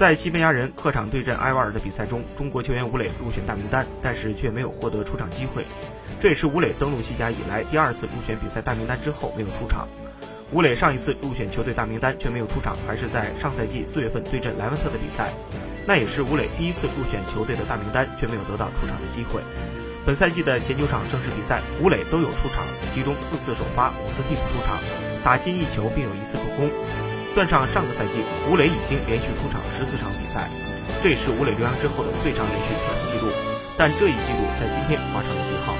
在西班牙人客场对阵埃瓦尔的比赛中，中国球员吴磊入选大名单，但是却没有获得出场机会。这也是吴磊登陆西甲以来第二次入选比赛大名单之后没有出场。吴磊上一次入选球队大名单却没有出场，还是在上赛季四月份对阵莱万特的比赛，那也是吴磊第一次入选球队的大名单却没有得到出场的机会。本赛季的前九场正式比赛，吴磊都有出场，其中四次首发，五次替补出场，打进一球并有一次助攻。算上上个赛季，吴磊已经连续出场十四场比赛，这也是吴磊留洋之后的最长连续出场记录。但这一记录在今天画上了句号。